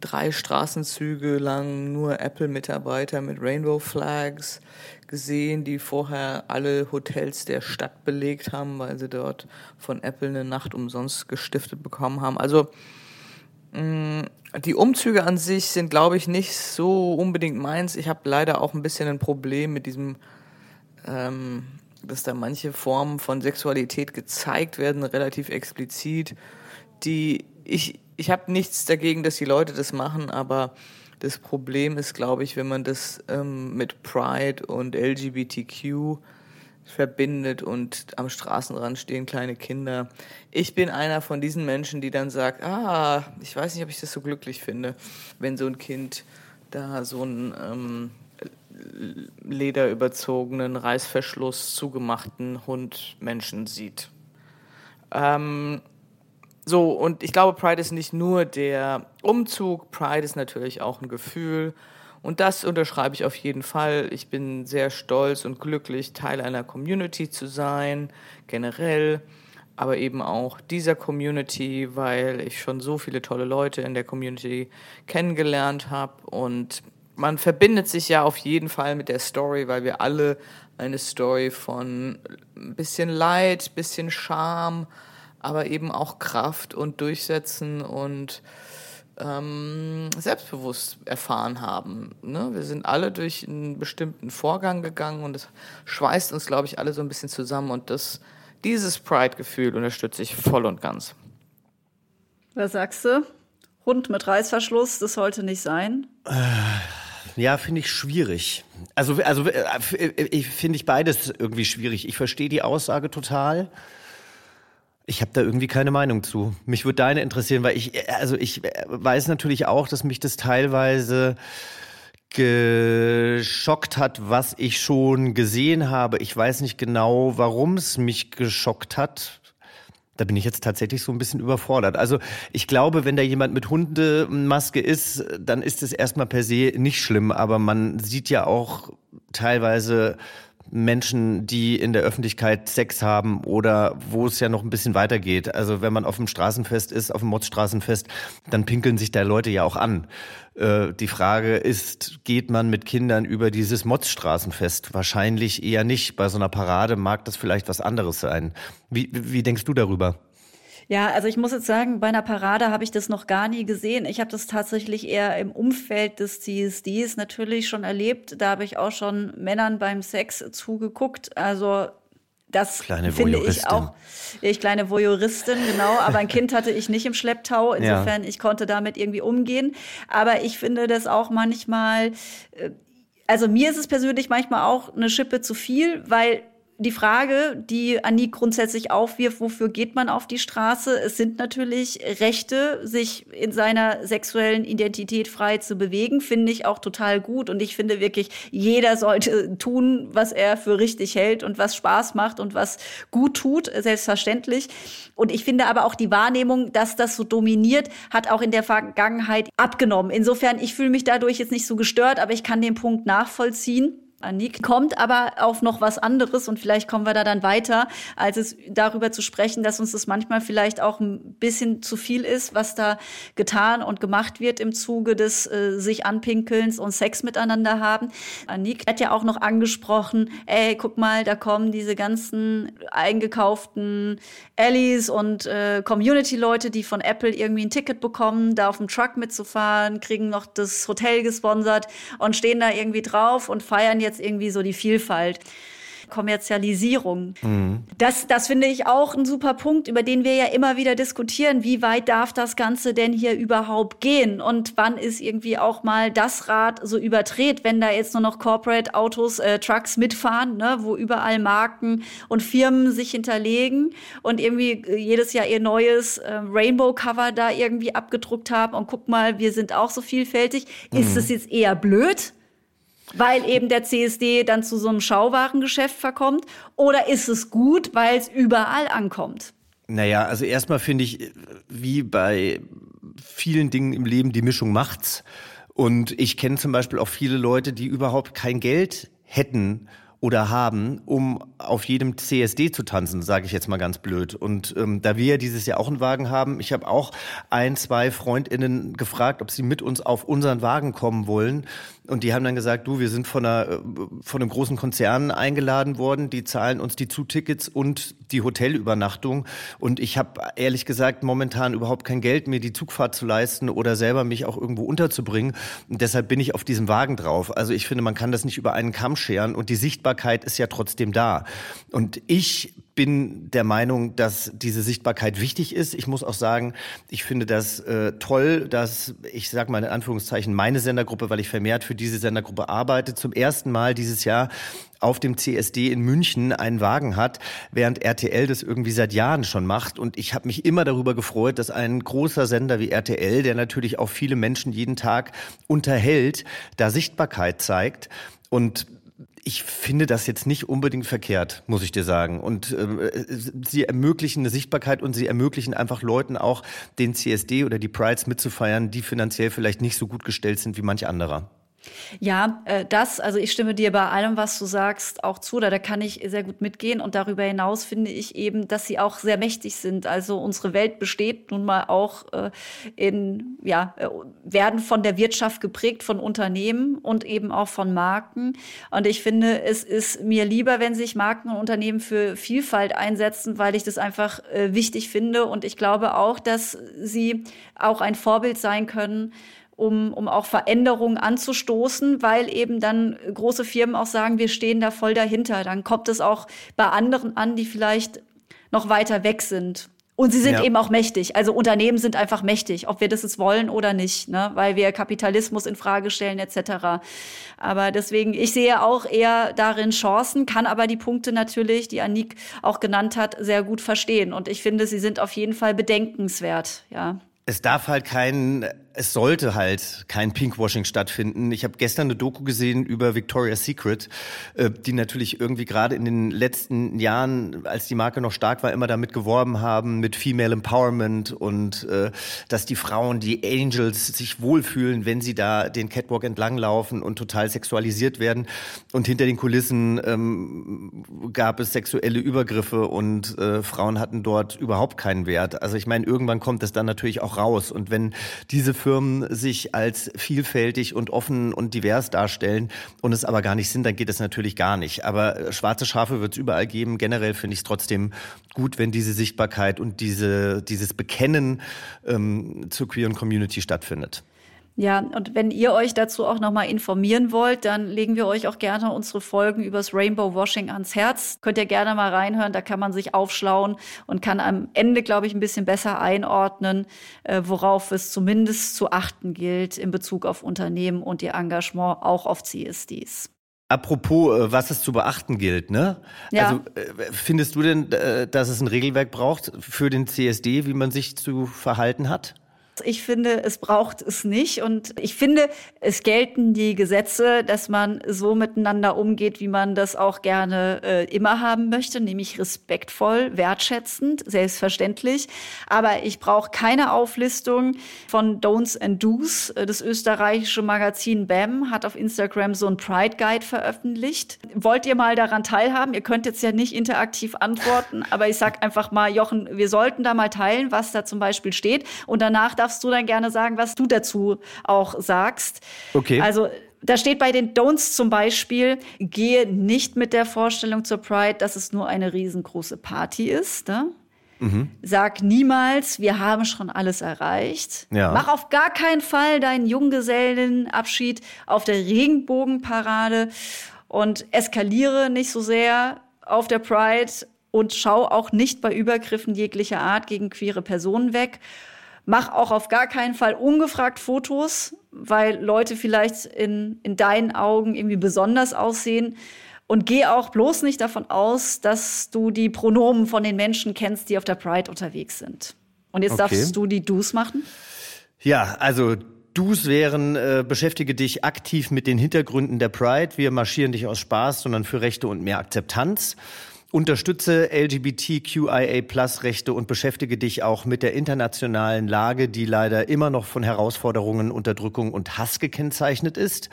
drei Straßenzüge lang nur Apple-Mitarbeiter mit Rainbow Flags gesehen, die vorher alle Hotels der Stadt belegt haben, weil sie dort von Apple eine Nacht umsonst gestiftet bekommen haben. Also mh, die Umzüge an sich sind, glaube ich, nicht so unbedingt meins. Ich habe leider auch ein bisschen ein Problem mit diesem, ähm, dass da manche Formen von Sexualität gezeigt werden, relativ explizit, die ich, ich habe nichts dagegen, dass die Leute das machen, aber das Problem ist, glaube ich, wenn man das ähm, mit Pride und LGBTQ verbindet und am Straßenrand stehen kleine Kinder. Ich bin einer von diesen Menschen, die dann sagt, ah, ich weiß nicht, ob ich das so glücklich finde, wenn so ein Kind da so einen ähm, lederüberzogenen, Reißverschluss zugemachten Hund Menschen sieht. Ähm, so, und ich glaube, Pride ist nicht nur der Umzug, Pride ist natürlich auch ein Gefühl. Und das unterschreibe ich auf jeden Fall. Ich bin sehr stolz und glücklich, Teil einer Community zu sein, generell, aber eben auch dieser Community, weil ich schon so viele tolle Leute in der Community kennengelernt habe. Und man verbindet sich ja auf jeden Fall mit der Story, weil wir alle eine Story von ein bisschen Leid, bisschen Scham, aber eben auch Kraft und Durchsetzen und ähm, selbstbewusst erfahren haben. Ne? Wir sind alle durch einen bestimmten Vorgang gegangen und es schweißt uns, glaube ich, alle so ein bisschen zusammen und das, dieses Pride-Gefühl unterstütze ich voll und ganz. Was sagst du? Hund mit Reißverschluss, das sollte nicht sein. Ja, finde ich schwierig. Also, also äh, finde ich beides irgendwie schwierig. Ich verstehe die Aussage total. Ich habe da irgendwie keine Meinung zu. Mich würde deine interessieren, weil ich, also ich weiß natürlich auch, dass mich das teilweise geschockt hat, was ich schon gesehen habe. Ich weiß nicht genau, warum es mich geschockt hat. Da bin ich jetzt tatsächlich so ein bisschen überfordert. Also ich glaube, wenn da jemand mit Hundemaske ist, dann ist es erstmal per se nicht schlimm. Aber man sieht ja auch teilweise Menschen, die in der Öffentlichkeit Sex haben oder wo es ja noch ein bisschen weitergeht. Also wenn man auf dem Straßenfest ist, auf dem Motzstraßenfest, dann pinkeln sich da Leute ja auch an. Äh, die Frage ist, geht man mit Kindern über dieses Motzstraßenfest? Wahrscheinlich eher nicht. Bei so einer Parade mag das vielleicht was anderes sein. Wie, wie denkst du darüber? Ja, also ich muss jetzt sagen, bei einer Parade habe ich das noch gar nie gesehen. Ich habe das tatsächlich eher im Umfeld des CSDs natürlich schon erlebt. Da habe ich auch schon Männern beim Sex zugeguckt. Also das kleine finde ich auch. Ich kleine Voyeuristin, genau. Aber ein Kind hatte ich nicht im Schlepptau. Insofern, ja. ich konnte damit irgendwie umgehen. Aber ich finde das auch manchmal, äh, also mir ist es persönlich manchmal auch eine Schippe zu viel, weil die Frage, die Annie grundsätzlich aufwirft, wofür geht man auf die Straße? Es sind natürlich Rechte, sich in seiner sexuellen Identität frei zu bewegen, finde ich auch total gut. Und ich finde wirklich, jeder sollte tun, was er für richtig hält und was Spaß macht und was gut tut, selbstverständlich. Und ich finde aber auch die Wahrnehmung, dass das so dominiert, hat auch in der Vergangenheit abgenommen. Insofern, ich fühle mich dadurch jetzt nicht so gestört, aber ich kann den Punkt nachvollziehen. Anik. Kommt aber auf noch was anderes und vielleicht kommen wir da dann weiter, als es darüber zu sprechen, dass uns das manchmal vielleicht auch ein bisschen zu viel ist, was da getan und gemacht wird im Zuge des äh, sich anpinkelns und Sex miteinander haben. Anik hat ja auch noch angesprochen, ey, guck mal, da kommen diese ganzen eingekauften Allies und äh, Community-Leute, die von Apple irgendwie ein Ticket bekommen, da auf dem Truck mitzufahren, kriegen noch das Hotel gesponsert und stehen da irgendwie drauf und feiern jetzt jetzt irgendwie so die Vielfalt. Kommerzialisierung. Mhm. Das, das finde ich auch ein super Punkt, über den wir ja immer wieder diskutieren. Wie weit darf das Ganze denn hier überhaupt gehen? Und wann ist irgendwie auch mal das Rad so überdreht, wenn da jetzt nur noch Corporate Autos, äh, Trucks mitfahren, ne, wo überall Marken und Firmen sich hinterlegen und irgendwie äh, jedes Jahr ihr neues äh, Rainbow-Cover da irgendwie abgedruckt haben und guck mal, wir sind auch so vielfältig. Mhm. Ist es jetzt eher blöd? Weil eben der CSD dann zu so einem Schauwarengeschäft verkommt? Oder ist es gut, weil es überall ankommt? Naja, also erstmal finde ich, wie bei vielen Dingen im Leben, die Mischung macht's. Und ich kenne zum Beispiel auch viele Leute, die überhaupt kein Geld hätten, oder haben, um auf jedem CSD zu tanzen, sage ich jetzt mal ganz blöd. Und ähm, da wir ja dieses Jahr auch einen Wagen haben, ich habe auch ein, zwei Freundinnen gefragt, ob sie mit uns auf unseren Wagen kommen wollen. Und die haben dann gesagt, du, wir sind von, einer, äh, von einem großen Konzern eingeladen worden, die zahlen uns die Zutickets und die Hotelübernachtung. Und ich habe ehrlich gesagt momentan überhaupt kein Geld, mir die Zugfahrt zu leisten oder selber mich auch irgendwo unterzubringen. Und deshalb bin ich auf diesem Wagen drauf. Also ich finde, man kann das nicht über einen Kamm scheren und die Sichtbarkeit ist ja trotzdem da. Und ich bin der Meinung, dass diese Sichtbarkeit wichtig ist. Ich muss auch sagen, ich finde das äh, toll, dass ich sage mal in Anführungszeichen meine Sendergruppe, weil ich vermehrt für diese Sendergruppe arbeite, zum ersten Mal dieses Jahr auf dem CSD in München einen Wagen hat, während RTL das irgendwie seit Jahren schon macht. Und ich habe mich immer darüber gefreut, dass ein großer Sender wie RTL, der natürlich auch viele Menschen jeden Tag unterhält, da Sichtbarkeit zeigt. Und ich finde das jetzt nicht unbedingt verkehrt, muss ich dir sagen. Und äh, sie ermöglichen eine Sichtbarkeit und sie ermöglichen einfach Leuten auch den CSD oder die Prides mitzufeiern, die finanziell vielleicht nicht so gut gestellt sind wie manch anderer. Ja, äh, das, also ich stimme dir bei allem, was du sagst, auch zu. Da, da kann ich sehr gut mitgehen. Und darüber hinaus finde ich eben, dass sie auch sehr mächtig sind. Also unsere Welt besteht nun mal auch äh, in, ja, äh, werden von der Wirtschaft geprägt, von Unternehmen und eben auch von Marken. Und ich finde, es ist mir lieber, wenn sich Marken und Unternehmen für Vielfalt einsetzen, weil ich das einfach wichtig finde. Und ich glaube auch, dass sie auch ein Vorbild sein können um, um auch Veränderungen anzustoßen, weil eben dann große Firmen auch sagen, wir stehen da voll dahinter. Dann kommt es auch bei anderen an, die vielleicht noch weiter weg sind. Und sie sind ja. eben auch mächtig. Also Unternehmen sind einfach mächtig, ob wir das jetzt wollen oder nicht, ne? weil wir Kapitalismus in Frage stellen etc. Aber deswegen, ich sehe auch eher darin Chancen, kann aber die Punkte natürlich, die Anik auch genannt hat, sehr gut verstehen. Und ich finde, sie sind auf jeden Fall bedenkenswert. Ja. Es darf halt kein es sollte halt kein Pinkwashing stattfinden. Ich habe gestern eine Doku gesehen über Victoria's Secret, äh, die natürlich irgendwie gerade in den letzten Jahren, als die Marke noch stark war, immer damit geworben haben mit Female Empowerment und äh, dass die Frauen, die Angels, sich wohlfühlen, wenn sie da den Catwalk entlanglaufen und total sexualisiert werden. Und hinter den Kulissen ähm, gab es sexuelle Übergriffe und äh, Frauen hatten dort überhaupt keinen Wert. Also ich meine, irgendwann kommt es dann natürlich auch raus. Und wenn diese Firmen sich als vielfältig und offen und divers darstellen und es aber gar nicht sind, dann geht es natürlich gar nicht. Aber äh, schwarze Schafe wird es überall geben. Generell finde ich es trotzdem gut, wenn diese Sichtbarkeit und diese, dieses Bekennen ähm, zur queeren Community stattfindet. Ja, und wenn ihr euch dazu auch nochmal informieren wollt, dann legen wir euch auch gerne unsere Folgen übers Rainbow Washing ans Herz. Könnt ihr gerne mal reinhören, da kann man sich aufschlauen und kann am Ende, glaube ich, ein bisschen besser einordnen, äh, worauf es zumindest zu achten gilt in Bezug auf Unternehmen und ihr Engagement auch auf CSDs. Apropos, äh, was es zu beachten gilt, ne? Ja. Also äh, findest du denn, äh, dass es ein Regelwerk braucht für den CSD, wie man sich zu verhalten hat? Ich finde, es braucht es nicht. Und ich finde, es gelten die Gesetze, dass man so miteinander umgeht, wie man das auch gerne äh, immer haben möchte, nämlich respektvoll, wertschätzend, selbstverständlich. Aber ich brauche keine Auflistung von Don'ts and Do's. Das österreichische Magazin BAM hat auf Instagram so ein Pride Guide veröffentlicht. Wollt ihr mal daran teilhaben? Ihr könnt jetzt ja nicht interaktiv antworten, aber ich sag einfach mal, Jochen, wir sollten da mal teilen, was da zum Beispiel steht. Und danach darfst du dann gerne sagen, was du dazu auch sagst. Okay. Also da steht bei den Don'ts zum Beispiel, gehe nicht mit der Vorstellung zur Pride, dass es nur eine riesengroße Party ist. Ne? Mhm. Sag niemals, wir haben schon alles erreicht. Ja. Mach auf gar keinen Fall deinen Junggesellenabschied auf der Regenbogenparade und eskaliere nicht so sehr auf der Pride und schau auch nicht bei Übergriffen jeglicher Art gegen queere Personen weg. Mach auch auf gar keinen Fall ungefragt Fotos, weil Leute vielleicht in, in deinen Augen irgendwie besonders aussehen. Und geh auch bloß nicht davon aus, dass du die Pronomen von den Menschen kennst, die auf der Pride unterwegs sind. Und jetzt okay. darfst du die Do's machen. Ja, also Do's wären, äh, beschäftige dich aktiv mit den Hintergründen der Pride. Wir marschieren nicht aus Spaß, sondern für Rechte und mehr Akzeptanz. Unterstütze LGBTQIA-Plus-Rechte und beschäftige dich auch mit der internationalen Lage, die leider immer noch von Herausforderungen, Unterdrückung und Hass gekennzeichnet ist.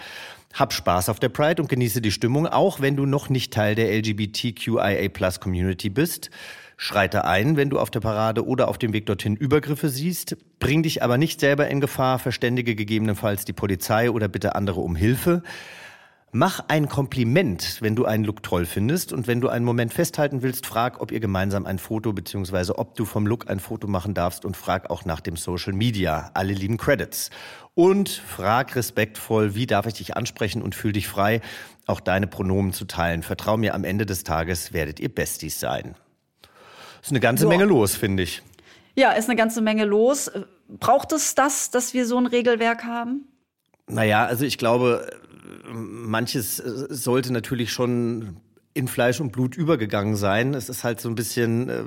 Hab Spaß auf der Pride und genieße die Stimmung, auch wenn du noch nicht Teil der LGBTQIA-Plus-Community bist. Schreite ein, wenn du auf der Parade oder auf dem Weg dorthin Übergriffe siehst. Bring dich aber nicht selber in Gefahr, verständige gegebenenfalls die Polizei oder bitte andere um Hilfe. Mach ein Kompliment, wenn du einen Look toll findest und wenn du einen Moment festhalten willst, frag, ob ihr gemeinsam ein Foto bzw. ob du vom Look ein Foto machen darfst und frag auch nach dem Social Media. Alle lieben Credits. Und frag respektvoll, wie darf ich dich ansprechen und fühl dich frei, auch deine Pronomen zu teilen. Vertrau mir, am Ende des Tages werdet ihr Besties sein. Ist eine ganze so. Menge los, finde ich. Ja, ist eine ganze Menge los. Braucht es das, dass wir so ein Regelwerk haben? Naja, also ich glaube, manches sollte natürlich schon in Fleisch und Blut übergegangen sein. Es ist halt so ein bisschen. Äh,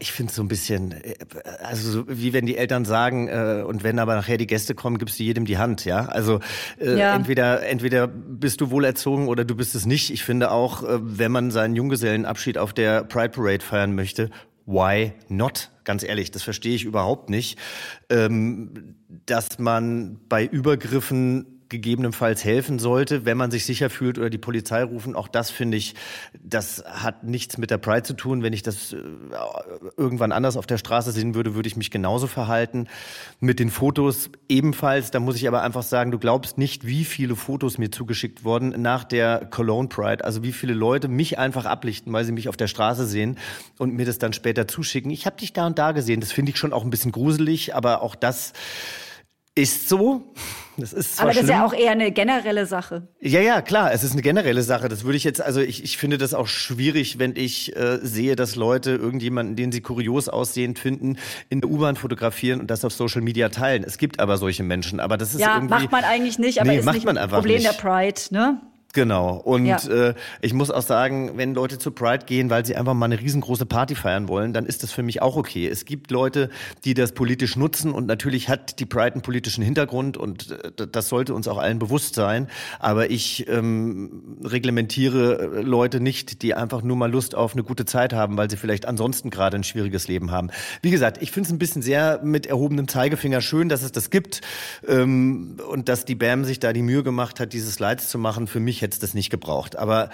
ich finde es so ein bisschen, äh, also so, wie wenn die Eltern sagen, äh, und wenn aber nachher die Gäste kommen, gibst du jedem die Hand, ja. Also äh, ja. entweder entweder bist du wohlerzogen oder du bist es nicht. Ich finde auch, äh, wenn man seinen Junggesellenabschied auf der Pride Parade feiern möchte, why not? Ganz ehrlich, das verstehe ich überhaupt nicht. Ähm, dass man bei Übergriffen gegebenenfalls helfen sollte, wenn man sich sicher fühlt oder die Polizei rufen. Auch das finde ich, das hat nichts mit der Pride zu tun. Wenn ich das äh, irgendwann anders auf der Straße sehen würde, würde ich mich genauso verhalten. Mit den Fotos ebenfalls. Da muss ich aber einfach sagen, du glaubst nicht, wie viele Fotos mir zugeschickt wurden nach der Cologne Pride. Also wie viele Leute mich einfach ablichten, weil sie mich auf der Straße sehen und mir das dann später zuschicken. Ich habe dich da und da gesehen. Das finde ich schon auch ein bisschen gruselig, aber auch das ist so. Das ist Aber das schlimm. ist ja auch eher eine generelle Sache. Ja, ja, klar, es ist eine generelle Sache. Das würde ich jetzt, also ich, ich finde das auch schwierig, wenn ich äh, sehe, dass Leute irgendjemanden, den sie kurios aussehend finden, in der U-Bahn fotografieren und das auf Social Media teilen. Es gibt aber solche Menschen, aber das ist ja, irgendwie... Ja, macht man eigentlich nicht, aber nee, ist macht nicht man einfach Problem nicht. der Pride, ne? Genau. Und ja. äh, ich muss auch sagen, wenn Leute zu Pride gehen, weil sie einfach mal eine riesengroße Party feiern wollen, dann ist das für mich auch okay. Es gibt Leute, die das politisch nutzen und natürlich hat die Pride einen politischen Hintergrund und äh, das sollte uns auch allen bewusst sein. Aber ich ähm, reglementiere äh, Leute nicht, die einfach nur mal Lust auf eine gute Zeit haben, weil sie vielleicht ansonsten gerade ein schwieriges Leben haben. Wie gesagt, ich finde es ein bisschen sehr mit erhobenem Zeigefinger schön, dass es das gibt ähm, und dass die BAM sich da die Mühe gemacht hat, diese Slides zu machen. Für mich mich hätte das nicht gebraucht. Aber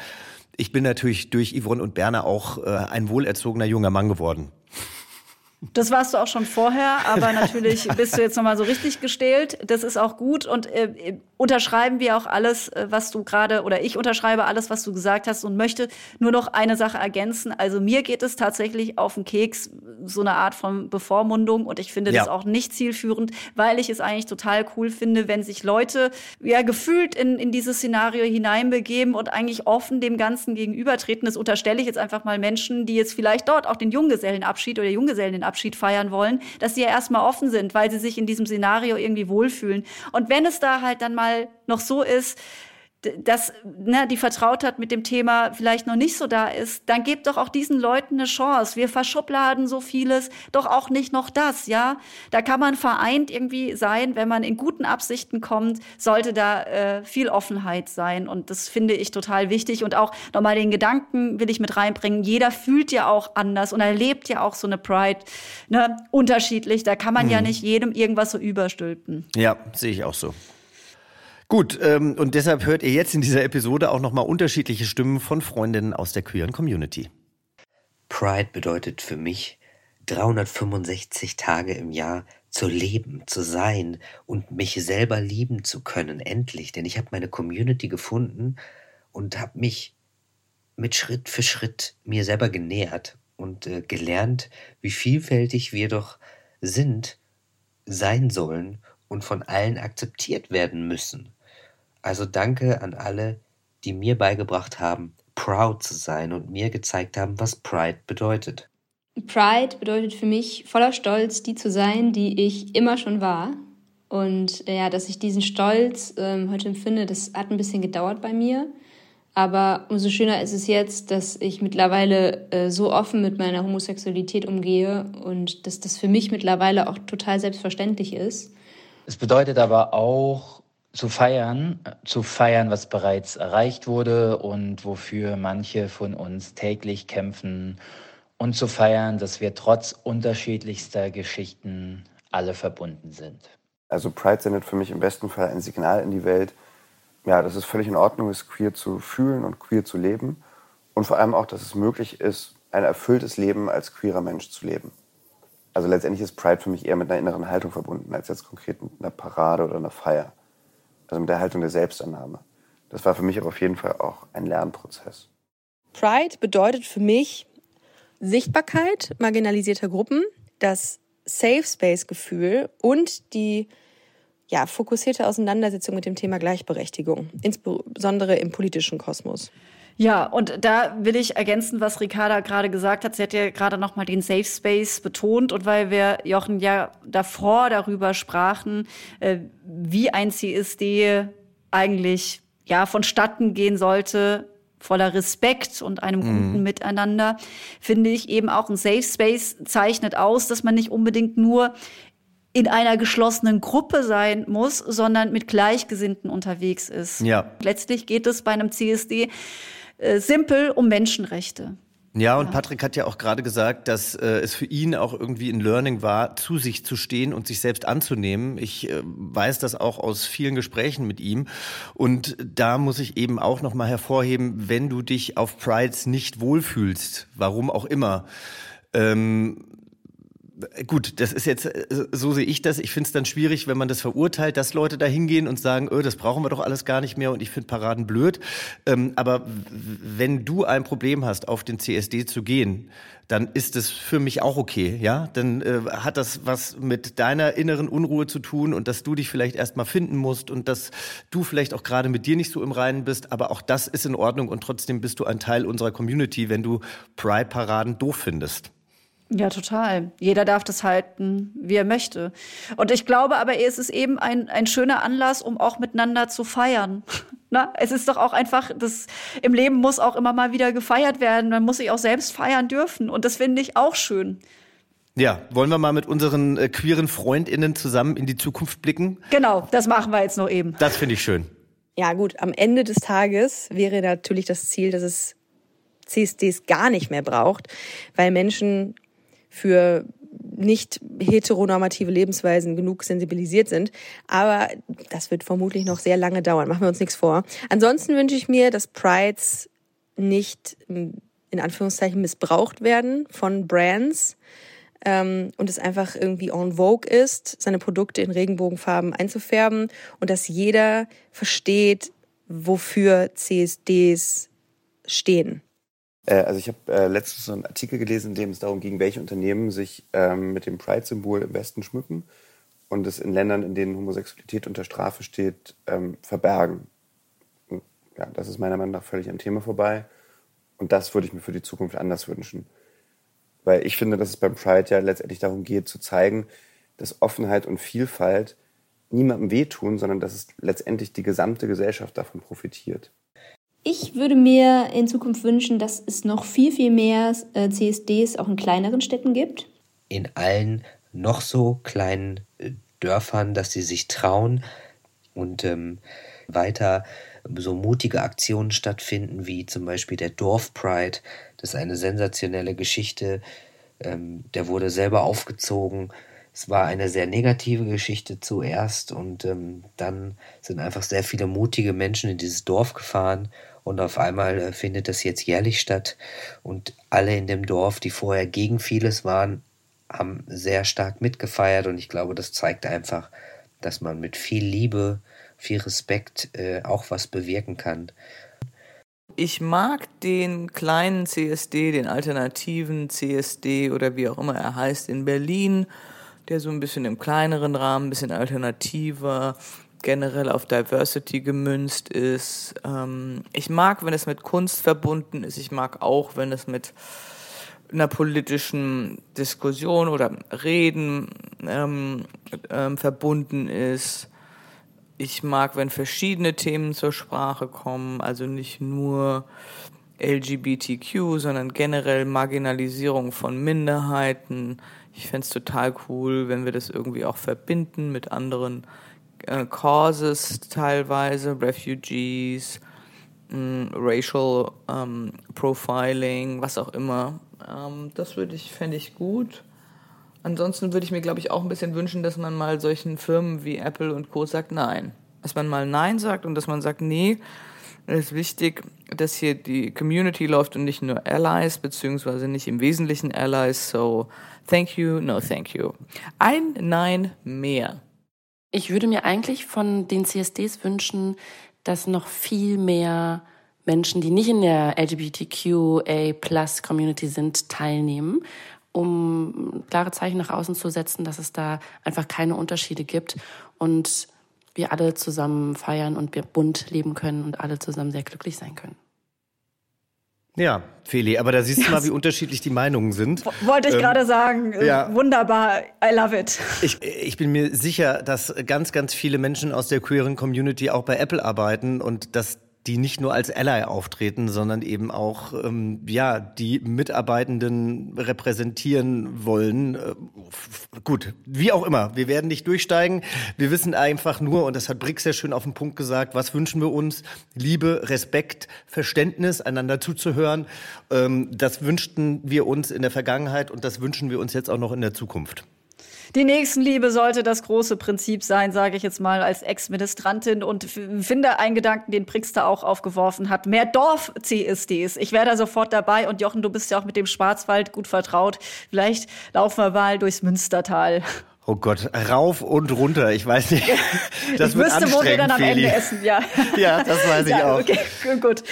ich bin natürlich durch Yvonne und Berner auch äh, ein wohlerzogener junger Mann geworden. Das warst du auch schon vorher, aber natürlich bist du jetzt nochmal so richtig gestählt. Das ist auch gut und äh, unterschreiben wir auch alles, äh, was du gerade, oder ich unterschreibe alles, was du gesagt hast und möchte nur noch eine Sache ergänzen. Also mir geht es tatsächlich auf den Keks, so eine Art von Bevormundung und ich finde ja. das auch nicht zielführend, weil ich es eigentlich total cool finde, wenn sich Leute ja gefühlt in, in dieses Szenario hineinbegeben und eigentlich offen dem Ganzen gegenübertreten. Das unterstelle ich jetzt einfach mal Menschen, die jetzt vielleicht dort auch den Junggesellenabschied oder Junggesellenabschied feiern wollen, dass sie ja erstmal offen sind, weil sie sich in diesem Szenario irgendwie wohlfühlen. Und wenn es da halt dann mal noch so ist, dass ne, die Vertrautheit mit dem Thema vielleicht noch nicht so da ist, dann gebt doch auch diesen Leuten eine Chance. Wir verschubladen so vieles, doch auch nicht noch das, ja. Da kann man vereint irgendwie sein, wenn man in guten Absichten kommt, sollte da äh, viel Offenheit sein. Und das finde ich total wichtig. Und auch nochmal den Gedanken will ich mit reinbringen. Jeder fühlt ja auch anders und erlebt ja auch so eine Pride ne, unterschiedlich. Da kann man mhm. ja nicht jedem irgendwas so überstülpen. Ja, sehe ich auch so. Gut, ähm, und deshalb hört ihr jetzt in dieser Episode auch nochmal unterschiedliche Stimmen von Freundinnen aus der queeren Community. Pride bedeutet für mich 365 Tage im Jahr zu leben, zu sein und mich selber lieben zu können, endlich. Denn ich habe meine Community gefunden und habe mich mit Schritt für Schritt mir selber genähert und äh, gelernt, wie vielfältig wir doch sind, sein sollen und von allen akzeptiert werden müssen. Also danke an alle, die mir beigebracht haben, proud zu sein und mir gezeigt haben, was Pride bedeutet. Pride bedeutet für mich voller Stolz, die zu sein, die ich immer schon war. Und ja, dass ich diesen Stolz ähm, heute empfinde, das hat ein bisschen gedauert bei mir. Aber umso schöner ist es jetzt, dass ich mittlerweile äh, so offen mit meiner Homosexualität umgehe und dass das für mich mittlerweile auch total selbstverständlich ist. Es bedeutet aber auch, zu feiern, zu feiern, was bereits erreicht wurde und wofür manche von uns täglich kämpfen und zu feiern, dass wir trotz unterschiedlichster Geschichten alle verbunden sind. Also Pride sendet für mich im besten Fall ein Signal in die Welt, ja, dass es völlig in Ordnung ist, queer zu fühlen und queer zu leben. Und vor allem auch, dass es möglich ist, ein erfülltes Leben als queerer Mensch zu leben. Also letztendlich ist Pride für mich eher mit einer inneren Haltung verbunden, als jetzt konkret mit einer Parade oder einer Feier. Also mit der Haltung der Selbstannahme. Das war für mich aber auf jeden Fall auch ein Lernprozess. Pride bedeutet für mich Sichtbarkeit marginalisierter Gruppen, das Safe Space Gefühl und die ja, fokussierte Auseinandersetzung mit dem Thema Gleichberechtigung, insbesondere im politischen Kosmos. Ja, und da will ich ergänzen, was Ricarda gerade gesagt hat. Sie hat ja gerade noch mal den Safe Space betont und weil wir Jochen ja davor darüber sprachen, äh, wie ein CSD eigentlich ja vonstatten gehen sollte, voller Respekt und einem mhm. guten Miteinander, finde ich eben auch ein Safe Space zeichnet aus, dass man nicht unbedingt nur in einer geschlossenen Gruppe sein muss, sondern mit Gleichgesinnten unterwegs ist. Ja. Letztlich geht es bei einem CSD äh, simpel um Menschenrechte. Ja, und Patrick hat ja auch gerade gesagt, dass äh, es für ihn auch irgendwie ein Learning war, zu sich zu stehen und sich selbst anzunehmen. Ich äh, weiß das auch aus vielen Gesprächen mit ihm. Und da muss ich eben auch nochmal hervorheben, wenn du dich auf Prides nicht wohlfühlst, warum auch immer, ähm, Gut, das ist jetzt, äh, so sehe ich das. Ich finde es dann schwierig, wenn man das verurteilt, dass Leute da hingehen und sagen, öh, das brauchen wir doch alles gar nicht mehr und ich finde Paraden blöd. Ähm, aber wenn du ein Problem hast, auf den CSD zu gehen, dann ist es für mich auch okay, ja? Dann äh, hat das was mit deiner inneren Unruhe zu tun und dass du dich vielleicht erstmal finden musst und dass du vielleicht auch gerade mit dir nicht so im Reinen bist, aber auch das ist in Ordnung und trotzdem bist du ein Teil unserer Community, wenn du Pride-Paraden doof findest. Ja, total. Jeder darf das halten, wie er möchte. Und ich glaube aber, es ist eben ein, ein schöner Anlass, um auch miteinander zu feiern. Na, es ist doch auch einfach, das im Leben muss auch immer mal wieder gefeiert werden. Man muss sich auch selbst feiern dürfen. Und das finde ich auch schön. Ja, wollen wir mal mit unseren äh, queeren FreundInnen zusammen in die Zukunft blicken? Genau, das machen wir jetzt noch eben. Das finde ich schön. Ja, gut, am Ende des Tages wäre natürlich das Ziel, dass es CSDs gar nicht mehr braucht, weil Menschen für nicht heteronormative Lebensweisen genug sensibilisiert sind. Aber das wird vermutlich noch sehr lange dauern. Machen wir uns nichts vor. Ansonsten wünsche ich mir, dass Prides nicht in Anführungszeichen missbraucht werden von Brands ähm, und es einfach irgendwie en vogue ist, seine Produkte in Regenbogenfarben einzufärben und dass jeder versteht, wofür CSDs stehen. Äh, also ich habe äh, letztens so einen Artikel gelesen, in dem es darum ging, welche Unternehmen sich ähm, mit dem Pride-Symbol im Westen schmücken und es in Ländern, in denen Homosexualität unter Strafe steht, ähm, verbergen. Und, ja, das ist meiner Meinung nach völlig am Thema vorbei. Und das würde ich mir für die Zukunft anders wünschen. Weil ich finde, dass es beim Pride ja letztendlich darum geht, zu zeigen, dass Offenheit und Vielfalt niemandem wehtun, sondern dass es letztendlich die gesamte Gesellschaft davon profitiert. Ich würde mir in Zukunft wünschen, dass es noch viel, viel mehr äh, CSDs auch in kleineren Städten gibt. In allen noch so kleinen äh, Dörfern, dass sie sich trauen und ähm, weiter so mutige Aktionen stattfinden, wie zum Beispiel der Dorfpride. Das ist eine sensationelle Geschichte. Ähm, der wurde selber aufgezogen. Es war eine sehr negative Geschichte zuerst und ähm, dann sind einfach sehr viele mutige Menschen in dieses Dorf gefahren und auf einmal äh, findet das jetzt jährlich statt und alle in dem Dorf, die vorher gegen vieles waren, haben sehr stark mitgefeiert und ich glaube, das zeigt einfach, dass man mit viel Liebe, viel Respekt äh, auch was bewirken kann. Ich mag den kleinen CSD, den alternativen CSD oder wie auch immer er heißt in Berlin, der so ein bisschen im kleineren Rahmen, ein bisschen alternativer, generell auf Diversity gemünzt ist. Ähm, ich mag, wenn es mit Kunst verbunden ist. Ich mag auch, wenn es mit einer politischen Diskussion oder Reden ähm, ähm, verbunden ist. Ich mag, wenn verschiedene Themen zur Sprache kommen, also nicht nur LGBTQ, sondern generell Marginalisierung von Minderheiten. Ich fände es total cool, wenn wir das irgendwie auch verbinden mit anderen äh, Causes teilweise, Refugees, mh, mm, Racial ähm, Profiling, was auch immer. Ähm, das ich, fände ich gut. Ansonsten würde ich mir, glaube ich, auch ein bisschen wünschen, dass man mal solchen Firmen wie Apple und Co. sagt, nein. dass man mal Nein sagt und dass man sagt, nee, es ist wichtig, dass hier die Community läuft und nicht nur Allies, beziehungsweise nicht im Wesentlichen Allies. So, thank you, no thank you. Ein Nein mehr. Ich würde mir eigentlich von den CSDs wünschen, dass noch viel mehr Menschen, die nicht in der LGBTQA-Plus-Community sind, teilnehmen, um klare Zeichen nach außen zu setzen, dass es da einfach keine Unterschiede gibt und wir alle zusammen feiern und wir bunt leben können und alle zusammen sehr glücklich sein können. Ja, Feli, aber da siehst du mal, wie unterschiedlich die Meinungen sind. Wollte ich ähm, gerade sagen. Ja. Wunderbar. I love it. Ich, ich bin mir sicher, dass ganz, ganz viele Menschen aus der queeren Community auch bei Apple arbeiten und dass die nicht nur als Ally auftreten, sondern eben auch ähm, ja die Mitarbeitenden repräsentieren wollen. Äh, gut, wie auch immer, wir werden nicht durchsteigen. Wir wissen einfach nur, und das hat Brick sehr schön auf den Punkt gesagt, was wünschen wir uns? Liebe, Respekt, Verständnis, einander zuzuhören. Ähm, das wünschten wir uns in der Vergangenheit und das wünschen wir uns jetzt auch noch in der Zukunft. Die Nächstenliebe sollte das große Prinzip sein, sage ich jetzt mal als Ex-Ministrantin und finde einen Gedanken, den Prixter auch aufgeworfen hat. Mehr Dorf-CSDs. Ich wäre da sofort dabei und Jochen, du bist ja auch mit dem Schwarzwald gut vertraut. Vielleicht laufen wir mal durchs Münstertal. Oh Gott, rauf und runter. Ich weiß nicht. Das ich wüsste, wo wir dann am Feli. Ende essen. Ja, ja das weiß ich ja, auch. Okay, gut.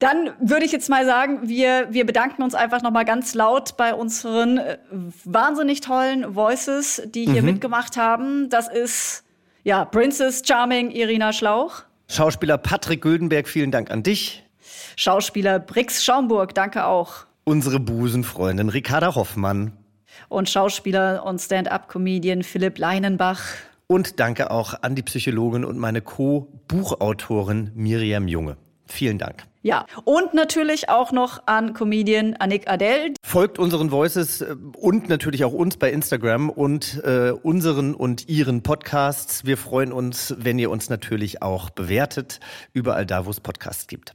Dann würde ich jetzt mal sagen, wir, wir bedanken uns einfach noch mal ganz laut bei unseren äh, wahnsinnig tollen Voices, die hier mhm. mitgemacht haben. Das ist ja Princess Charming Irina Schlauch. Schauspieler Patrick Güldenberg, vielen Dank an dich. Schauspieler Brix Schaumburg, danke auch. Unsere Busenfreundin Ricarda Hoffmann und Schauspieler und Stand-up-Comedian Philipp Leinenbach. Und danke auch an die Psychologin und meine Co-Buchautorin Miriam Junge. Vielen Dank. Ja, und natürlich auch noch an Comedian Annick Adel. Folgt unseren Voices äh, und natürlich auch uns bei Instagram und äh, unseren und ihren Podcasts. Wir freuen uns, wenn ihr uns natürlich auch bewertet, überall da, wo es Podcasts gibt.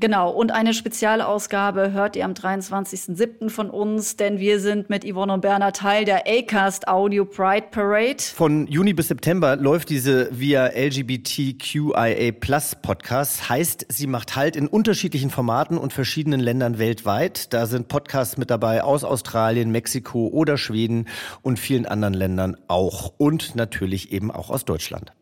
Genau, und eine Spezialausgabe hört ihr am 23.07. von uns, denn wir sind mit Yvonne und Berner Teil der Acast Audio Pride Parade. Von Juni bis September läuft diese via LGBTQIA Plus Podcast. Heißt, sie macht Halt in unterschiedlichen Formaten und verschiedenen Ländern weltweit. Da sind Podcasts mit dabei aus Australien, Mexiko oder Schweden und vielen anderen Ländern auch. Und natürlich eben auch aus Deutschland.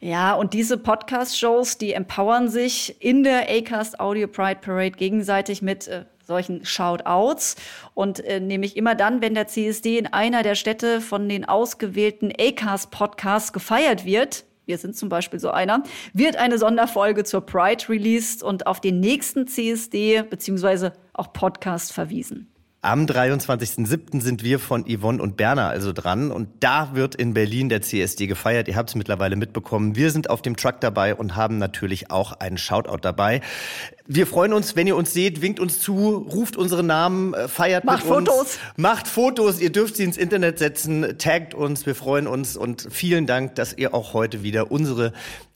Ja, und diese Podcast-Shows, die empowern sich in der Acast Audio Pride Parade gegenseitig mit äh, solchen Shoutouts. Und äh, nämlich immer dann, wenn der CSD in einer der Städte von den ausgewählten Acast-Podcasts gefeiert wird, wir sind zum Beispiel so einer, wird eine Sonderfolge zur Pride released und auf den nächsten CSD beziehungsweise auch Podcast verwiesen. Am 23.07. sind wir von Yvonne und Berner also dran und da wird in Berlin der CSD gefeiert. Ihr habt es mittlerweile mitbekommen. Wir sind auf dem Truck dabei und haben natürlich auch einen Shoutout dabei. Wir freuen uns, wenn ihr uns seht, winkt uns zu, ruft unsere Namen, äh, feiert Macht mit uns. Fotos. Macht Fotos. Ihr dürft sie ins Internet setzen, taggt uns. Wir freuen uns und vielen Dank, dass ihr auch heute wieder unsere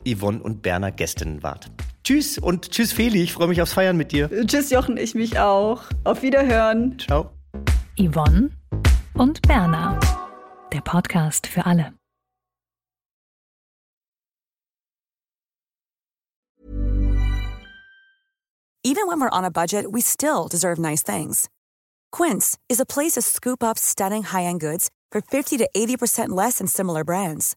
Yvonne und Berner Gästinnen wart. Tschüss und tschüss Feli, ich freue mich aufs Feiern mit dir. Tschüss Jochen, ich mich auch. Auf Wiederhören. Ciao. Yvonne und Berner. Der Podcast für alle. Even when we're on a budget, we still deserve nice things. Quince is a place to scoop up stunning high-end goods for 50 to 80% less than similar brands.